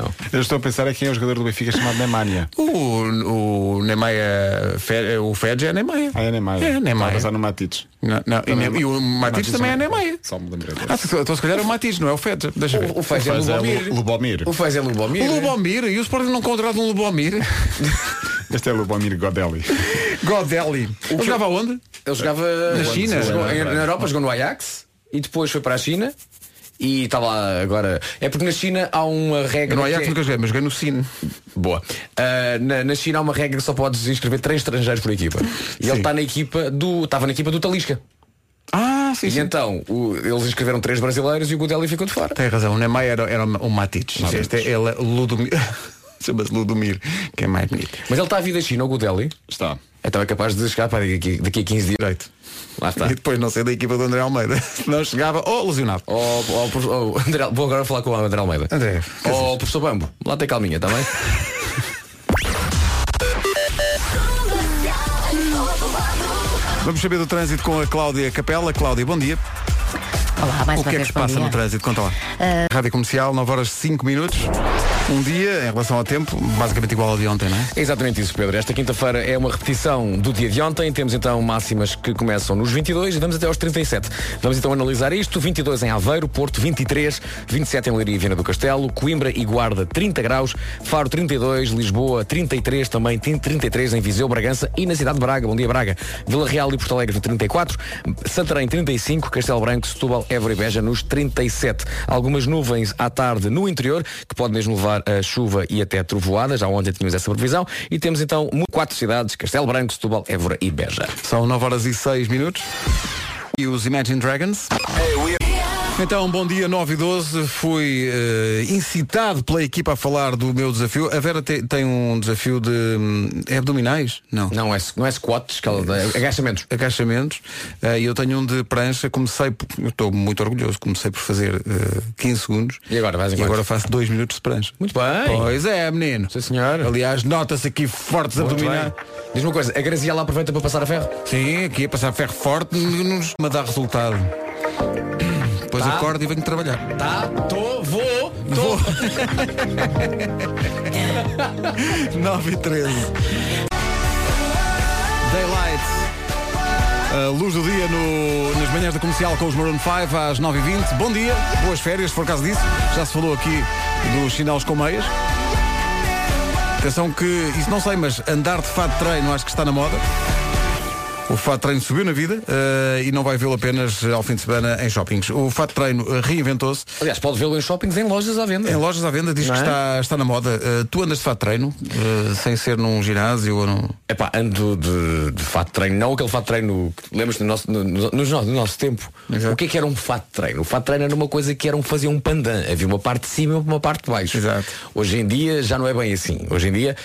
Não. Eu estou a pensar aqui em um jogador do Benfica chamado Nemanja. O, o Fe- o Fed é Nemeia. Ah, é Nemanja. É, Estava a Nemeia. pensar no Matites. Não, não, e, e o Matites também é Nemeia. Só me lembrei. Ah, então então se calhar é o Matites, não é o Fed. Deixa ver. O, o Fez é é Lubomir. Lu- Lubomir. O Fez é Lubomir. O Lubomir e o Sporting não contratam um Lubomir. Este é Lubomir Godelli. Godelli. Ele jogava onde? Ele jogava Na China? Na Europa, jogou no Ajax e depois foi para a China e está lá agora. É porque na China há uma regra. No que Ajax é- nunca joguei, mas joguei no Cine. Boa. Ah, na, na China há uma regra que só podes inscrever três estrangeiros por equipa. E ele está na equipa do. Estava na equipa do Talisca. Ah, sim, E sim. então o- eles inscreveram três brasileiros e o Godelli ficou de fora. Tem razão, o Neymar era, era o Matites. Este é ele, é Ludomir. Chama-se Ludomir, que é mais bonito. Mas ele está a vir da China, o Godelli. Está. Então é capaz de chegar para daqui, daqui a 15 dias. Direito. Lá está. E depois não sei da equipa do André Almeida. Não chegava, oh, lesionado. Oh, oh, oh, André, vou agora falar com o André Almeida. André, Oh, professor Bambo, lá tem calminha, está bem? Vamos saber do trânsito com a Cláudia Capela. Cláudia, bom dia. Olá, mais o uma que é que se passa dia. no trânsito? Conta lá. Rádio Comercial, 9 horas 5 minutos. Um dia, em relação ao tempo, basicamente igual ao de ontem, não é? É exatamente isso, Pedro. Esta quinta-feira é uma repetição do dia de ontem. Temos então máximas que começam nos 22 e vamos até aos 37. Vamos então analisar isto. 22 em Aveiro, Porto 23, 27 em Leiria e Viana do Castelo, Coimbra e Guarda 30 graus, Faro 32, Lisboa 33, também tem 33 em Viseu, Bragança e na cidade de Braga. Bom dia, Braga. Vila Real e Porto Alegre no 34, Santarém 35, Castelo Branco, Setúbal, Évora e Beja nos 37. Algumas nuvens à tarde no interior, que pode mesmo levar a chuva e até trovoadas, já ontem tínhamos essa previsão. E temos então quatro cidades, Castelo Branco, Setúbal, Évora e Beja. São 9 horas e 6 minutos. E os Imagine Dragons. Então, bom dia, 9 e 12. Fui eh, incitado pela equipa a falar do meu desafio. A Vera te- tem um desafio de. hum, É abdominais? Não. Não é, não é squats, que ela- é agachamentos. Agachamentos. Eh, E eu tenho um de prancha. Comecei, por- eu estou muito orgulhoso, comecei por fazer eh, 15 segundos. E agora vais E agora faço 2 minutos de prancha. Muito bem. Pois é, menino. Sim, senhor. Aliás, nota-se aqui fortes Muito abdominais. bem. Diz-me uma coisa, a Graziela aproveita para passar a ferro? Sim, aqui a passar ferro forte nos me dá resultado. Depois Tá. acordo e venho trabalhar. Tá, tô, vou, tô. 9 e 13. Daylight. A luz do dia no- nas manhãs da comercial com os Maroon 5 às 9h20. Bom dia, boas férias, se for caso disso. Já se falou aqui dos chinelos com meias. Atenção que, isso não sei, mas andar de fato de treino acho que está na moda. O fato treino subiu na vida eh, e não vai vê-lo apenas ao fim de semana em shoppings. O fato treino eh, reinventou-se. Aliás, pode vê-lo em shoppings, em lojas à venda. Em lojas à venda diz Não que é? está, está na moda. Eh, tu andas de fato treino, eh, sem ser num ginásio ou num. Epá, ando de, de fato treino, não aquele fato treino que lembras no nosso, no, no- no nosso- no nosso tempo. Exato. O que é que era um fato treino? O fato treino era uma coisa que era um fazer um pandan. Havia uma parte de cima e uma parte de baixo. Exato. Hoje em dia já não é bem assim. Hoje em dia,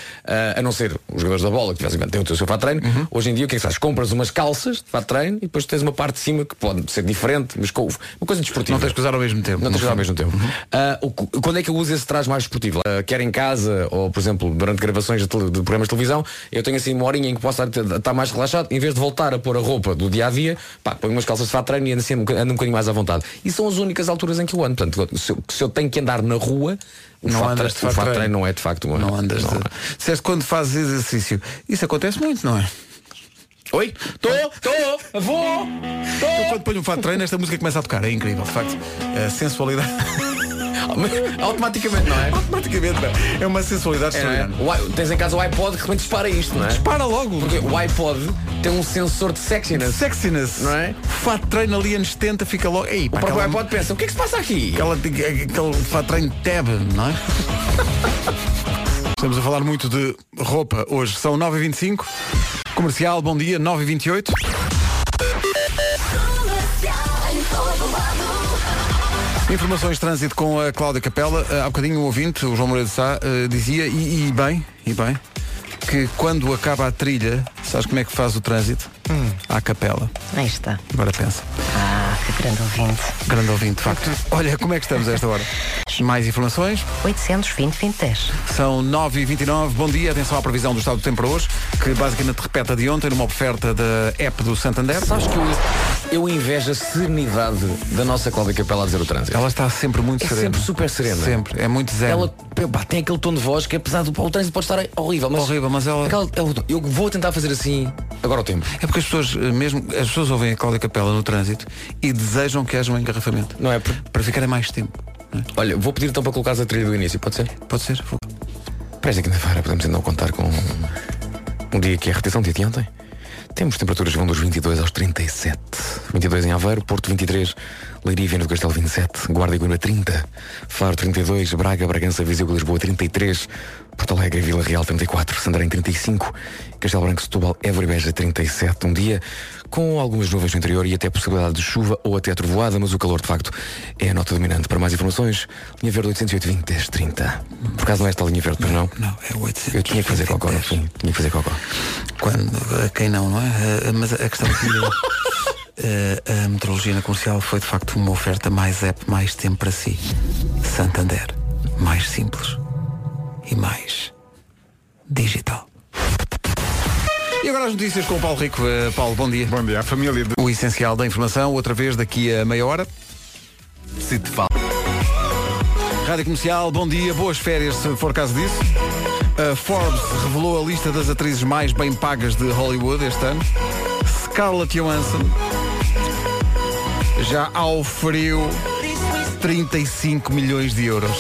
a não ser os jogadores da bola, que de vez em quando têm o seu fato treino, Uhum. hoje em dia o que é que fazes? Compras uma umas calças de fato treino e depois tens uma parte de cima que pode ser diferente, mas com uma coisa desportiva. Não tens que usar ao mesmo tempo. Não tens que usar ao no mesmo tempo. Ah, o cu- quando é que eu uso esse traje mais esportivo? Ah, quer em casa ou, por exemplo, durante gravações de, de programas de televisão, eu tenho assim uma horinha em que posso estar, estar mais relaxado, em vez de voltar a pôr a roupa do dia a dia, pá, ponho umas calças de fato treino e ando, assim, um ando um bocadinho mais à vontade. E são as únicas alturas em que eu ando. Portanto, se eu, se eu tenho que andar na rua, o Não fato, andas de fato fato treino. treino não é de facto uma. Não andas não de... é. Disseste quando fazes exercício. Isso acontece muito, não é? Oi? Estou, estou, vou! Eu quando ponho um fato de treino, esta música começa a tocar. É incrível, de facto. A sensualidade. Automaticamente, não é? Automaticamente, não. É uma sensualidade É, é? O tens em casa o iPod que de repente dispara isto, não é? Dispara logo. Porque o iPod tem um sensor de sexiness. Sexiness. Não é? Fato treino ali anos 70 fica logo. Ei, O pá, próprio aquela- iPod pensa, o que é que se passa aqui? Aquela, aquele fato treino tab, não é? Estamos a falar muito de roupa hoje. São 9h25. Comercial, bom dia, 9h28. Informações de trânsito com a Cláudia Capela. Eh, Há bocadinho um ouvinte, o João Moreira de Sá, eh, dizia, e, e bem, e bem, que quando acaba a trilha, sabes como é que faz o trânsito? À capela. Aí está. Agora pensa. Ah, que grande ouvinte. Grande ouvinte, de facto. Olha, como é que estamos a esta hora? Mais informações? 820 2010. São 9h29, bom dia, atenção à previsão do estado do tempo para hoje, que basicamente repete a de ontem numa oferta da app do Santander. Sabes que eu, eu invejo a serenidade da nossa Cláudia Capela a dizer o trânsito. Ela está sempre muito É serena. sempre super serena. Sempre, é muito zen. Ela pá, tem aquele tom de voz que apesar do pá, o trânsito pode estar horrível, mas, Horrível, mas ela- aquela- ela- eu vou tentar fazer assim agora o tempo. É porque as pessoas, eh, mesmo, as pessoas ouvem a Cláudia Capela no trânsito e desejam que haja um engarrafamento. Não é? Por- Para ficarem mais tempo. Olha, vou pedir então para colocares a trilha do início, pode ser? Pode ser? Vou- Para esta quinta-feira podemos então contar com um dia que é a repetição de ontem. Temos temperaturas que vão dos 22 aos 37. 22 em Aveiro, Porto 23, Leiria Viana do Castelo 27, Guarda e Coimbra 30, Faro 32, Braga, Bragança, Viseu e Lisboa 33, Porto Alegre e Vila Real 34, Santarém 35, Castelo Branco, Setúbal, Évora e Beja 37. Um dia com algumas nuvens no interior e até possibilidade de chuva ou até trovoada, mas o calor de facto é a nota dominante. Para mais informações, linha verde 808 20 10 30. Por acaso não é esta a linha verde, pois não? Não, é 800. Eu tinha que fazer cocó no fim. Tinha que fazer cocó. Quando, eh, quem não, não é? Eh, Mas a questão aqui eh, a metrologia na comercial foi de facto uma oferta mais app, mais tempo para si. Santander, mais simples e mais digital. E agora as notícias com o Paulo Rico. Eh, Paulo, bom dia. Bom dia, a família de... O essencial da informação, outra vez daqui a meia hora. Se te falo. Rádio Comercial, bom dia, boas férias se for caso disso. A Forbes revelou a lista das atrizes mais bem pagas de Hollywood este ano. Scarlett Johansson já auferiu 35 milhões de euros.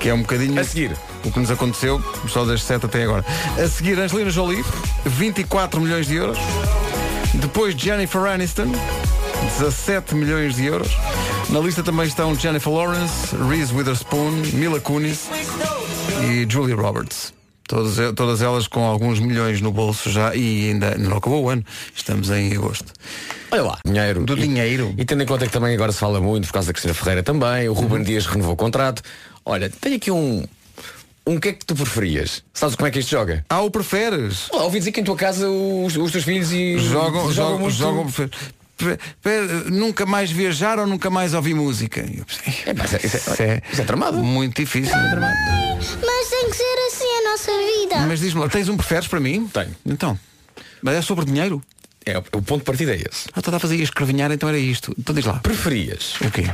Que é um bocadinho A seguir. o que nos aconteceu só das 7 até agora. A seguir, Angelina Jolie, 24 milhões de euros. Depois, Jennifer Aniston, 17 milhões de euros. Na lista também estão Jennifer Lawrence, Reese Witherspoon, Mila Kunis e Julia Roberts. Todas, todas elas com alguns milhões no bolso já e ainda não acabou o ano. Estamos em agosto. Olha lá. Dinheiro. Do E- dinheiro. E tendo em conta que também agora se fala muito por causa da Cristina Ferreira também, o Ruben Dias renovou o contrato. Olha, tenho aqui um. Um que é que tu preferias? Sabes como é que isto joga? Ah, o preferes? Olá, ouvi dizer que em tua casa os, os teus filhos e Jogam, jogam, muito. jogam, prefer- pre- pre- nunca mais viajar ou nunca mais ouvir música? Eu pensei, É, pá, isso é- isso é- isso é tramado. Muito difícil. Mas nossa vida. Mas diz-me, lá, tens um preferes para mim? Tenho. Então. Mas é sobre dinheiro? É, o ponto de partida é esse. Ah, estava a fazer escravinhar, então era isto. Então diz lá. Preferias O quê?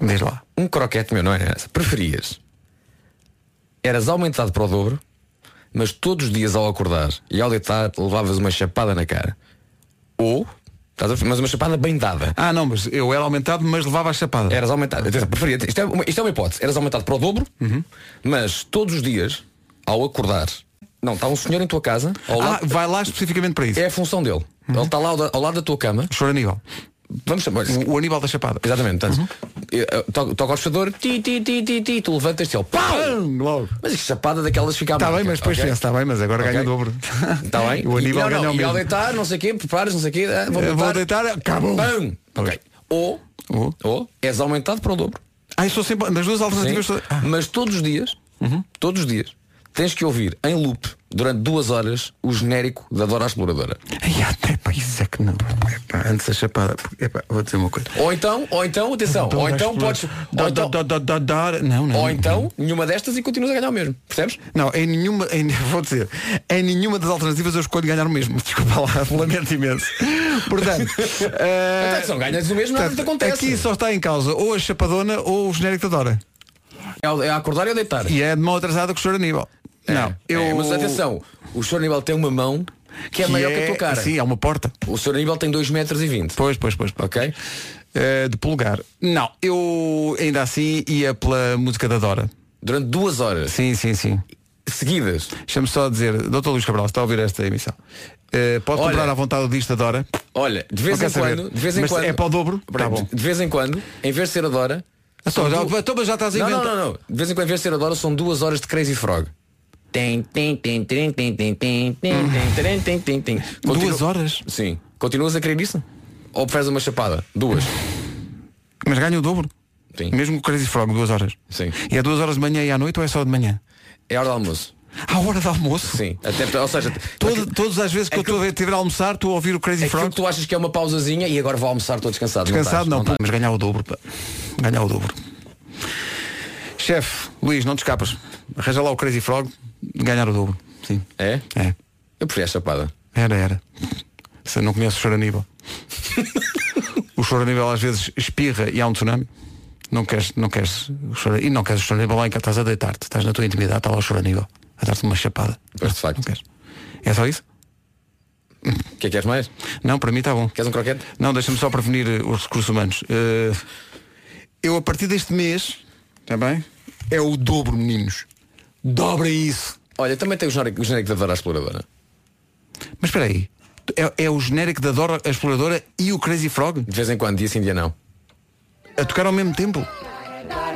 Diz lá. um croquete meu, não era essa? Preferias eras aumentado para o dobro, mas todos os dias ao acordar e ao deitar levavas uma chapada na cara. Ou? Mas uma chapada bem dada. Ah, não, mas eu era aumentado, mas levava a chapada. Eras aumentado. Atenção, preferia. Isto é, uma, isto é uma hipótese. Eras aumentado para o dobro, Uhum. mas todos os dias, ao acordar, não, está um senhor em tua casa, Ah, vai lá especificamente para isso. é a função dele. Uhum. Ele está lá ao, ao lado da tua cama. Choro Aníbal. Vamos chamar. O, o Aníbal da Chapada. Exatamente, Uhum. portanto, eh, toca ao fechador, ti, ti, ti, ti, ti, tu levantas-te ele, pau! Logo. Mas isto chapada daquelas fica à Está bem, mas depois ok? pensa, está bem, mas agora ganha o dobro. Está bem? O Aníbal não, ganha não, o e ao mesmo. deitar, não sei o quê, preparas, não sei o quê, ah, vou deitar. vou deitar, acabou. Pum! Ok. Ou, Ou? ou és aumentado para o dobro. Ah, eu sou sempre. Nas duas alternativas. Ah, Mas todos os dias, todos os dias, tens que ouvir em loop durante duas horas o genérico da Dora a Exploradora. Ai, até pá, isso é que não. Epá, antes da chapada. Epá, vou dizer uma coisa. Ou então, ou então, atenção, ou então podes. Ou então, Da- da- da- da- da- Não, não. ou então nenhuma destas e continuas a ganhar o mesmo. Percebes? Não, em nenhuma, em, vou dizer, em nenhuma das alternativas eu escolho ganhar o mesmo. Desculpa lá, lamento imenso. Portanto, eh, Atenção, ganhas o mesmo, nada te portanto, acontece. aqui só está em causa ou a chapadona ou o genérico da Dora. É é a acordar e a deitar. E é de mão atrasada com o Sr. Aníbal. Não, eu. É, mas atenção, o Sr. Aníbal tem uma mão que é maior que a tua cara. Sim, é uma porta. O Sr. Aníbal tem 2 metros e 20. Pois, pois, pois. Ok? Eh, de polegar. Não, eu ainda assim ia pela música da Dora. Durante duas horas Sim, sim, sim. seguidas. Deixa-me só dizer, Dr. Luís Cabral, está a ouvir esta emissão. Eh, pode Olha. comprar à vontade o disco da Dora. Olha, de vez Não em saber. quando, de vez em Mas quando. é para o dobro? Tá bom. De vez em quando, em vez de ser a Dora. Então, já- du- então, já estás a não, não, inventar. não, não. De vez em quando, em vez de ser a Dora, são duas horas de Crazy Frog. Tem, tem, tem, tem, tem, tem, tem, tem, tem, tem, Duas horas? Sim. Continuas a querer isso? Ou preferes uma chapada? Duas. Mas ganha o dobro. Sim. Mesmo o Crazy Frog, duas horas. Sim. E é duas horas de manhã e à noite ou é só de manhã? É hora do almoço. À hora do almoço? Sim. Até, ou seja, Todo, todas as vezes que eu estou a almoçar, estou a ouvir o Crazy aquilo Frog. que tu achas que é uma pausazinha e agora vou almoçar, estou descansado. Descansado não, estás, pô, mas ganhar o dobro. pá. Ganhar o dobro. Chefe, Luís, não te escapas. Arranja lá o Crazy Frog, ganhar o dobro. Sim. É? É. Eu prefiro a chapada. Era, era. Você não conhece o Choraníbal. o Choraníbal às vezes espirra e há um tsunami. Não queres, não queres E não queres o Choraníbal lá em casa, estás a deitar-te. Estás na tua intimidade, está lá o Choraníbal. A dar-te uma chapada. Pois de facto. Não queres. É só isso? O que é que queres mais? Não, para mim está bom. Queres um croquete? Não, deixa-me só prevenir eh, os recursos humanos. Eh, eu a partir deste mês, também, é o dobro, meninos. Dobra isso. Olha, também tem o genérico, o genérico da Dora a Exploradora. Mas espera aí. É, é o genérico da Dora a Exploradora e o Crazy Frog De vez em quando, dia sim, dia não. a tocar ao mesmo tempo? Não,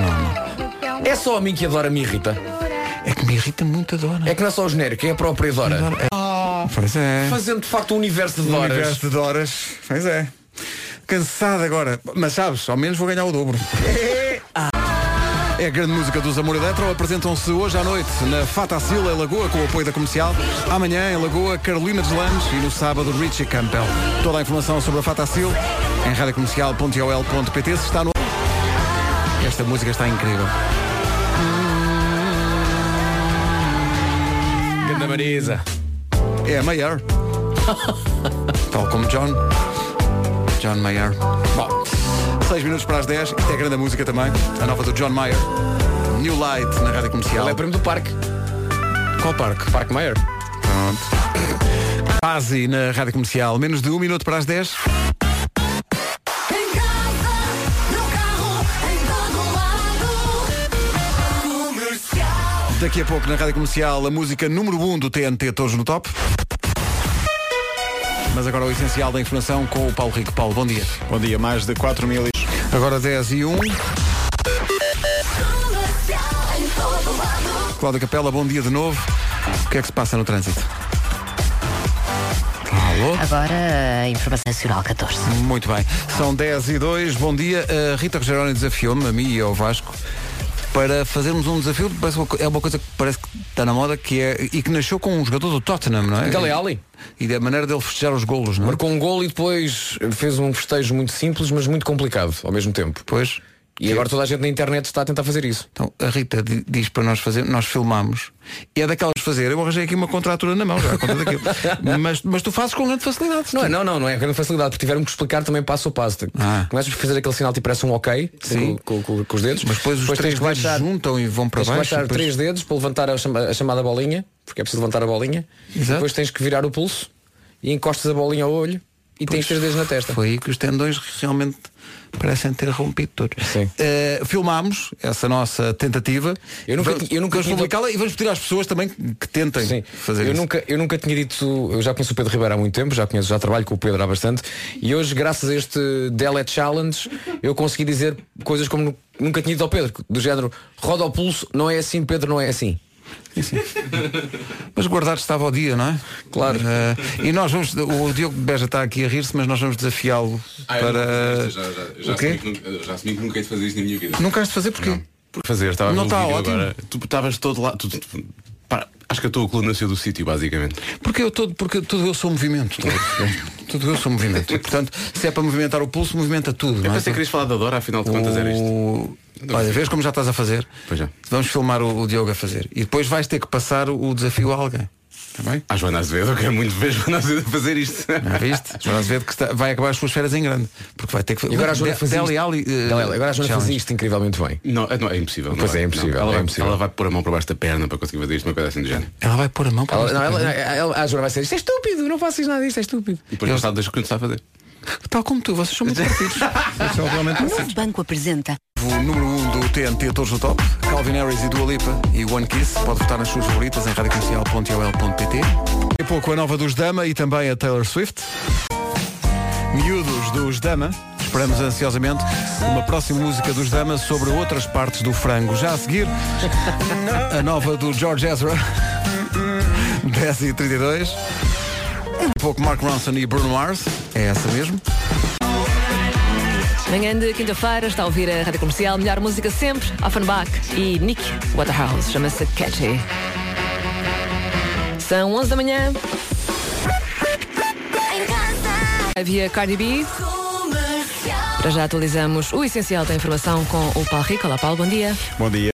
não, não. É só a mim que a Dora me irrita. É que me irrita muito a Dora. É que não é só o genérico, é a própria Dora. Pois é. Fazendo de facto um universo de Um Doras. universo de Doras. Pois é. Cansado agora. Mas sabes, ao menos vou ganhar o dobro. É a grande música dos Amor Eletro. Apresentam-se hoje à noite na Fatacil, em Lagoa, com o apoio da comercial. Amanhã, em Lagoa, Carolina Deslandes e no sábado, Richie Campbell. Toda a informação sobre a Fatacil em radiocomercial.ol.pt. Se está no. Esta música está incrível. Ganda Marisa. É a Mayer. Tal como John. John Mayer. Bom, 6 minutos para as 10. Isto é grande música também. A nova do John Mayer. New Light na rádio comercial. Ele é primo do parque. Qual parque? Parque Maior. Pronto. Pazzi na rádio comercial. Menos de um minuto para as 10. Daqui a pouco na rádio comercial a música número 1 um do TNT Todos no Top. Mas agora o essencial da informação com o Paulo Rico. Paulo, bom dia. Bom dia, mais de 4 mil. Agora 10 e 1. Cláudia Capela, bom dia de novo. O que é que se passa no trânsito? Alô? Agora a informação nacional 14. Muito bem. São 10 e 2. Bom dia. A Rita Rogeroni desafiou-me, a mim e ao Vasco, para fazermos um desafio. Parece uma é uma coisa que parece que está na moda que é, e que nasceu com um jogador do Tottenham, não é? Dele Alli. E da maneira dele festejar os golos, não é? Marcou um gol e depois fez um festejo muito simples, mas muito complicado ao mesmo tempo. Pois. E agora toda a gente na internet está a tentar fazer isso. Então, a Rita di- diz para nós fazer, nós filmamos. E é daquelas fazer. Eu arranjei aqui uma contratura na mão, já a conta daquilo. mas, mas tu fazes com grande facilidade. Não é, não, não, não é grande facilidade, porque tiveram que explicar também passo a passo. Ah. Começas a fazer aquele sinal tipo parece um ok Sim. Com, com- com os dedos. Mas depois os três tens que dedos baixar, juntam e vão para tens baixo. baixar e depois- três dedos para levantar a, chama- a chamada bolinha, porque é preciso levantar a bolinha. Exato. Depois tens que virar o pulso e encostas a bolinha ao olho e tens três dedos na testa. Foi aí que os tendões realmente parecem ter rompido todos. Sim. Eh, filmámos essa nossa tentativa. Eu nunca vamos, eu nunca vamos publicá-la e vamos pedir às pessoas também que tentem Sim. fazer eu isso. nunca, eu nunca tinha dito, eu já conheço o Pedro Ribeiro há muito tempo, já conheço, já trabalho com o Pedro há bastante e hoje, graças a este Delete Challenge, eu consegui dizer coisas como nu- nunca tinha dito ao Pedro, do género, roda ao pulso, não é assim, Pedro, não é assim. Mas guardar estava ao dia, não é? Claro. Eh, e nós vamos. O Diogo Beja está aqui a rir-se, mas nós vamos desafiá-lo Ah, para. já, já, já, o quê? assumi que nunca, já assumi que nunca hei de fazer isto na minha vida. Nunca has de fazer porquê? Por fazer, estava a ver Não está ótimo? agora. Tu estavas todo lá. tu- tu- pá, acho que a tua coluna nasceu do sítio, basicamente. Porque eu todo, porque tudo eu sou movimento. Tudo, tudo eu sou movimento. E, portanto, se é para movimentar o pulso, movimenta tudo. Eu não é? pensei que querias falar da Dora, afinal de contas era isto. Olha, vês como já estás a fazer? Pois já. Vamos filmar o, o Diogo a fazer. E depois vais ter que passar o, o desafio a alguém. Está bem? Ah, Joana Azevedo, eu quero muito ver Joana Azevedo a fazer isto. Já viste? Joana Azevedo que está- vai acabar as suas férias em grande. Porque vai ter que E agora a Joana fazia isto- Ali, eh, Ali, agora a Joana fazia isto incrivelmente bem. Não, é- não, é impossível. não Pois vai. é, impossível, Não, ela, é vai, impossível. ela vai pôr a mão por baixo da perna para conseguir fazer isto, uma coisa assim do género. Ela vai pôr a mão para Ela, baixo não, da ela, perna. ela- a Joana vai ser isto é estúpido, não faças nada disto, é estúpido. E depois passado deixa o que não está a fazer. Tal como tu, vocês são muito parecidos. Vocês são realmente parecidos. Novo Banco apresenta. O número 1 um do TNT Todos no Top, Calvin Harris e Dua Lipa e One Kiss. Pode votar nas suas favoritas em radiocomercial.ol.pt. Daqui a pouco a nova dos Dama e também a Taylor Swift. Miúdos dos Dama. Esperamos ansiosamente uma próxima música dos Dama sobre outras partes do frango. Já a seguir, a nova do George Ezra. 10 e 32 Um pouco Mark Ronson e Bruno Mars. É essa mesmo. Manhã de quinta-feira está a ouvir a Rádio Comercial, melhor música sempre, Offenbach e Nick Waterhouse, chama-se Catchy. São 11 da manhã. Havia Cardi B. Para já atualizamos o essencial da informação com o Paulo Rico. Olá Paulo, bom dia. Bom dia.